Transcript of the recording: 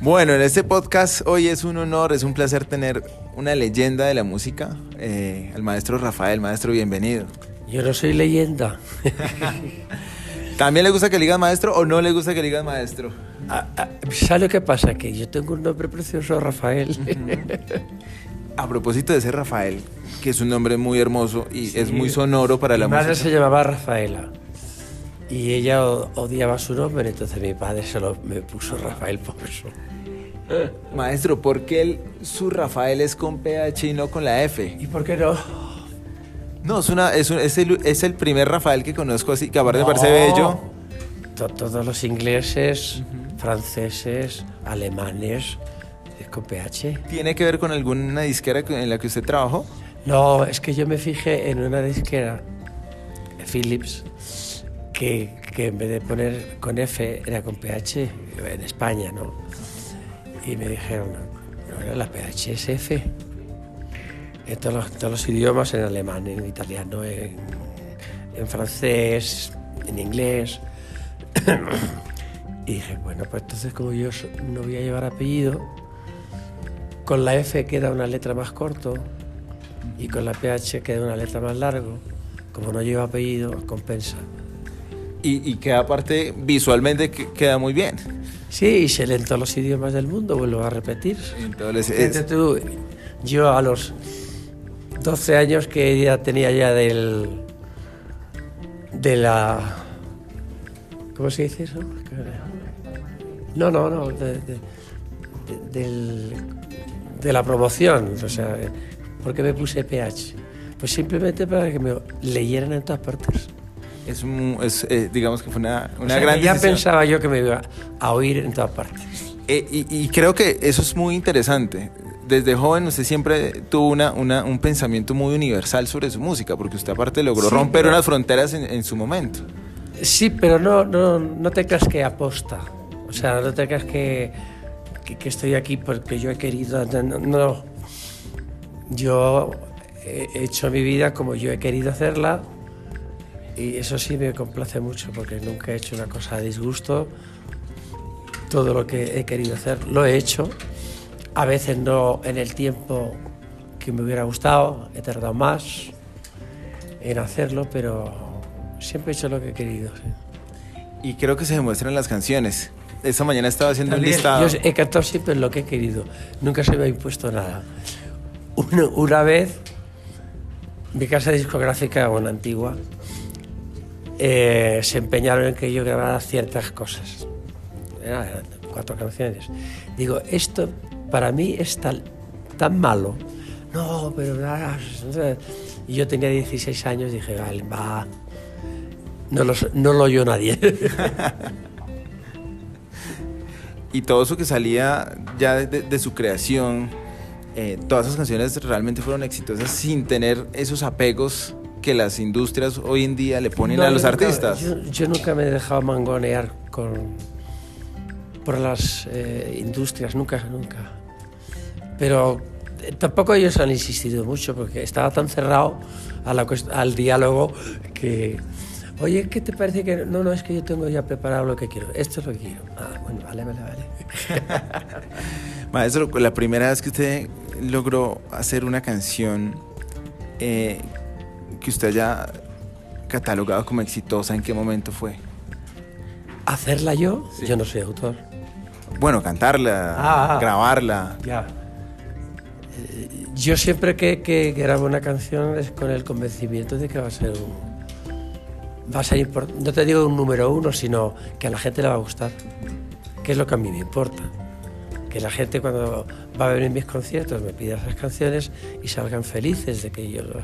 Bueno, en este podcast hoy es un honor, es un placer tener una leyenda de la música, eh, el maestro Rafael. Maestro, bienvenido. Yo no soy leyenda. ¿También le gusta que le digan maestro o no le gusta que le digan maestro? Ah, ah, ¿Sabes lo que pasa? Que yo tengo un nombre precioso, Rafael. A propósito de ese Rafael, que es un nombre muy hermoso y es muy sonoro para mi la madre música. se llamaba Rafaela. Y ella odiaba su nombre, entonces mi padre se lo, me puso Rafael por eso. Maestro, ¿por qué el, su Rafael es con PH y no con la F? ¿Y por qué no? No, es, una, es, un- es el, es el primer Rafael que conozco así, que aparte me parece bello. To- Todos los ingleses, franceses, alemanes, es con PH. ¿Tiene que ver con alguna disquera que- en la que usted trabajó? No, es que yo me fijé en una disquera, Philips, que, en vez de poner con F era con PH, en España, ¿no? Y me dijeron, no, la PH es F. En todos los, idiomas, en alemán, en italiano, en, francés, en inglés. y dije, bueno, pues entonces como yo no voy a llevar apellido, con la F queda una letra más corto y con la PH queda una letra más largo. Como no lleva apellido, compensa. Y, y que aparte visualmente que- queda muy bien. Sí, y se lee en todos los idiomas del mundo, vuelvo a repetir. Entonces, es- tú, yo a los 12 años que ya tenía ya del... de la... ¿Cómo se dice eso? No, no, no, de, de- de- del- de la promoción, o sea, ¿por qué me puse PH? Pues simplemente para que me leyeran en todas partes. Es, es, eh, digamos que fue una, O una sea, gran que ya decisión. pensaba yo que me iba a oír en todas partes. Eh, y, y creo que eso es muy interesante. Desde joven usted siempre tuvo una, una- un pensamiento muy universal sobre su música, porque usted aparte logró Sí, romper pero- unas fronteras en, en su momento. Sí, pero no, no, no te creas que aposta. O sea, no te creas que, que, que estoy aquí porque yo he querido. No. no. Yo he hecho mi vida como yo he querido hacerla y eso sí me complace mucho porque nunca he hecho una cosa a disgusto. Todo lo que he querido hacer lo he hecho. A veces no en el tiempo que me hubiera gustado, he tardado más en hacerlo, pero siempre he hecho lo que he querido. sí. Y creo que se demuestra en las canciones. Esta mañana estaba haciendo un También, listado. Yo he cantado siempre lo que he querido, nunca se me ha impuesto nada. Una, una vez, mi casa discográfica, una antigua, eh, se empeñaron en que yo grabara ciertas cosas. Eran cuatro canciones. Digo, esto para mí es tan, malo. No, pero... Y yo tenía 16 años, dije, vale, va. No lo, no lo oyó nadie. Y todo eso que salía ya de, de su creación, eh, todas esas canciones realmente fueron exitosas sin tener esos apegos que las industrias hoy en día le ponen No, a los nunca- artistas. yo, yo nunca me he dejado mangonear con, por las eh, industrias, nunca, nunca. Pero eh, tampoco ellos han insistido mucho porque estaba tan cerrado a la al diálogo que, oye, ¿qué te parece que.? No, no, es que yo tengo ya preparado lo que quiero. Esto es lo que quiero. Ah, bueno, vale, vale, vale. Maestro, la primera vez que usted logró hacer una canción eh, que usted haya catalogado como exitosa, ¿en qué momento fue? Hacerla yo, Sí. yo no soy autor. Bueno, cantarla, Ah, ah. grabarla. Ya. Eh, Yo siempre que, que grabo una canción es con el convencimiento de que va a ser un. Va a ser import- No te digo un número uno, sino que a la gente le va a gustar. Que es lo que a mí me importa. Que la gente cuando va a venir mis conciertos me pida esas canciones y salgan felices de que yo lo,